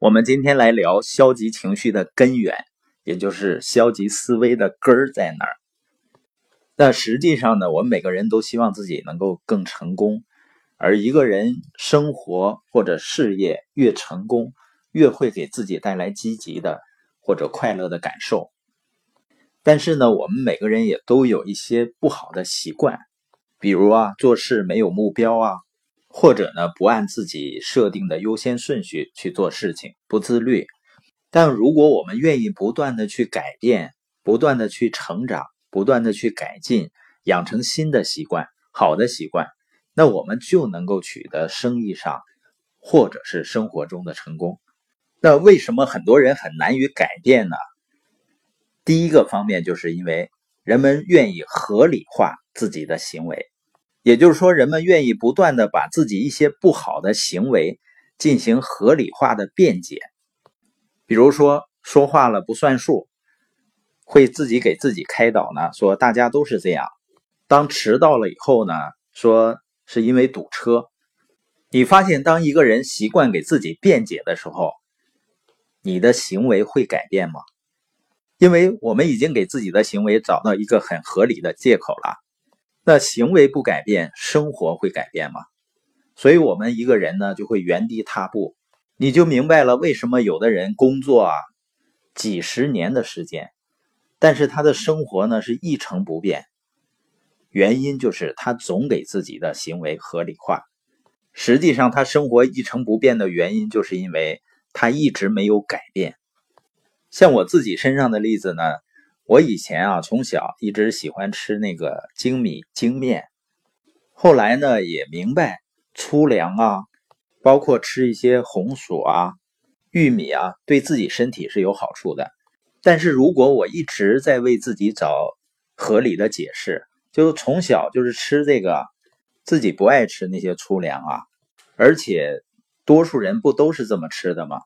我们今天来聊消极情绪的根源，也就是消极思维的根儿在哪儿。那实际上呢，我们每个人都希望自己能够更成功，而一个人生活或者事业越成功，越会给自己带来积极的或者快乐的感受。但是呢，我们每个人也都有一些不好的习惯，比如啊，做事没有目标啊。或者呢，不按自己设定的优先顺序去做事情，不自律。但如果我们愿意不断的去改变，不断的去成长，不断的去改进，养成新的习惯，好的习惯，那我们就能够取得生意上或者是生活中的成功。那为什么很多人很难于改变呢？第一个方面就是因为人们愿意合理化自己的行为。也就是说，人们愿意不断的把自己一些不好的行为进行合理化的辩解，比如说说话了不算数，会自己给自己开导呢，说大家都是这样。当迟到了以后呢，说是因为堵车。你发现，当一个人习惯给自己辩解的时候，你的行为会改变吗？因为我们已经给自己的行为找到一个很合理的借口了。那行为不改变，生活会改变吗？所以，我们一个人呢，就会原地踏步。你就明白了，为什么有的人工作啊几十年的时间，但是他的生活呢是一成不变。原因就是他总给自己的行为合理化。实际上，他生活一成不变的原因，就是因为他一直没有改变。像我自己身上的例子呢。我以前啊，从小一直喜欢吃那个精米精面，后来呢也明白粗粮啊，包括吃一些红薯啊、玉米啊，对自己身体是有好处的。但是如果我一直在为自己找合理的解释，就从小就是吃这个，自己不爱吃那些粗粮啊，而且多数人不都是这么吃的吗？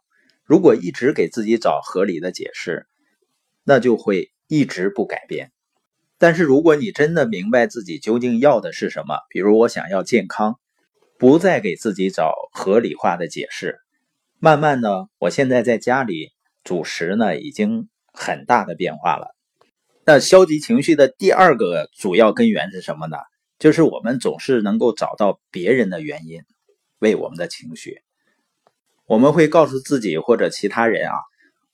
如果一直给自己找合理的解释，那就会。一直不改变，但是如果你真的明白自己究竟要的是什么，比如我想要健康，不再给自己找合理化的解释，慢慢呢，我现在在家里主食呢，已经很大的变化了。那消极情绪的第二个主要根源是什么呢？就是我们总是能够找到别人的原因为我们的情绪，我们会告诉自己或者其他人啊，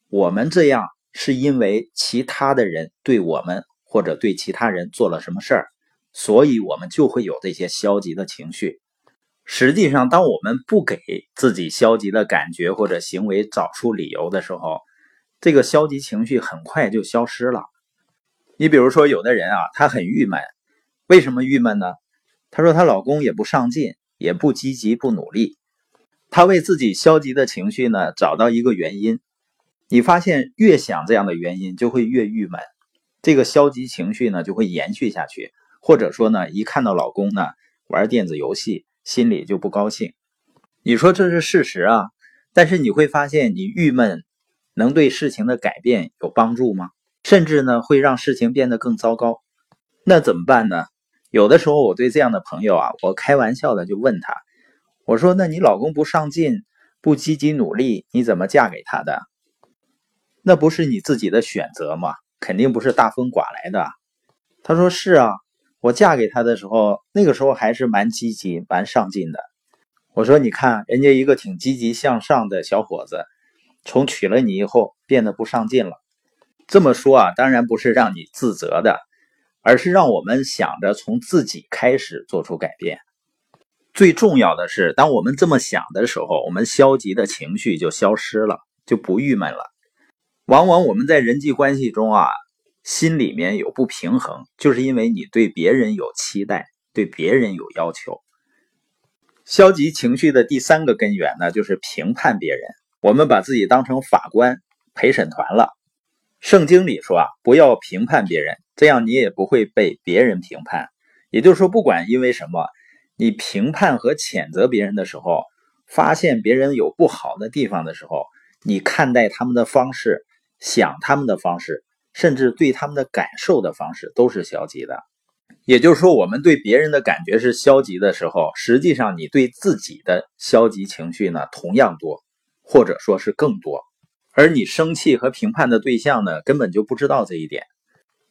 我们这样。是因为其他的人对我们或者对其他人做了什么事儿，所以我们就会有这些消极的情绪。实际上，当我们不给自己消极的感觉或者行为找出理由的时候，这个消极情绪很快就消失了。你比如说，有的人啊，她很郁闷，为什么郁闷呢？她说她老公也不上进，也不积极，不努力。她为自己消极的情绪呢找到一个原因。你发现越想这样的原因，就会越郁闷，这个消极情绪呢就会延续下去，或者说呢，一看到老公呢玩电子游戏，心里就不高兴。你说这是事实啊，但是你会发现，你郁闷能对事情的改变有帮助吗？甚至呢会让事情变得更糟糕。那怎么办呢？有的时候我对这样的朋友啊，我开玩笑的就问他，我说：“那你老公不上进，不积极努力，你怎么嫁给他的？”那不是你自己的选择吗？肯定不是大风刮来的。他说：“是啊，我嫁给他的时候，那个时候还是蛮积极、蛮上进的。”我说：“你看，人家一个挺积极向上的小伙子，从娶了你以后变得不上进了。”这么说啊，当然不是让你自责的，而是让我们想着从自己开始做出改变。最重要的是，当我们这么想的时候，我们消极的情绪就消失了，就不郁闷了。往往我们在人际关系中啊，心里面有不平衡，就是因为你对别人有期待，对别人有要求。消极情绪的第三个根源呢，就是评判别人。我们把自己当成法官、陪审团了。圣经里说啊，不要评判别人，这样你也不会被别人评判。也就是说，不管因为什么，你评判和谴责别人的时候，发现别人有不好的地方的时候，你看待他们的方式。想他们的方式，甚至对他们的感受的方式都是消极的。也就是说，我们对别人的感觉是消极的时候，实际上你对自己的消极情绪呢同样多。或者说是更多。而你生气和评判的对象呢，根本就不知道这一点。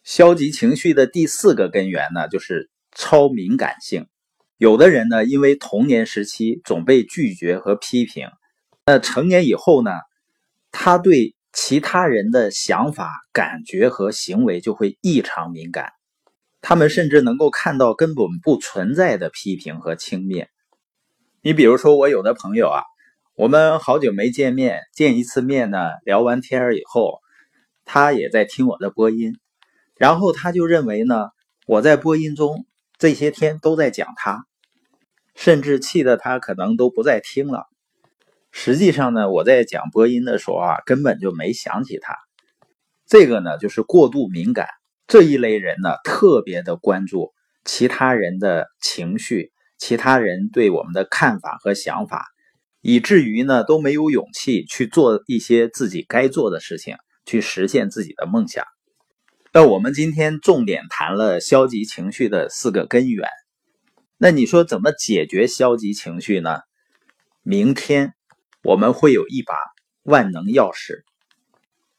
消极情绪的第四个根源呢，就是超敏感性。有的人呢，因为童年时期总被拒绝和批评，那成年以后呢，他对其他人的想法、感觉和行为就会异常敏感。他们甚至能够看到根本不存在的批评和轻蔑。你比如说，我有的朋友啊。我们好久没见面，见一次面呢，聊完天以后，他也在听我的播音，然后他就认为呢，我在播音中这些天都在讲他，甚至气得他可能都不再听了。实际上呢，我在讲播音的时候啊，根本就没想起他。这个呢，就是过度敏感这一类人呢，特别的关注其他人的情绪，其他人对我们的看法和想法。以至于呢都没有勇气去做一些自己该做的事情，去实现自己的梦想。那我们今天重点谈了消极情绪的四个根源。那你说怎么解决消极情绪呢？明天我们会有一把万能钥匙。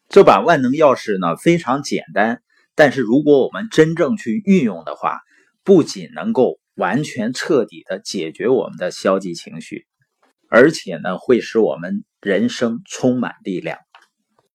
这把万能钥匙呢非常简单，但是如果我们真正去运用的话，不仅能够完全彻底的解决我们的消极情绪。而且呢，会使我们人生充满力量。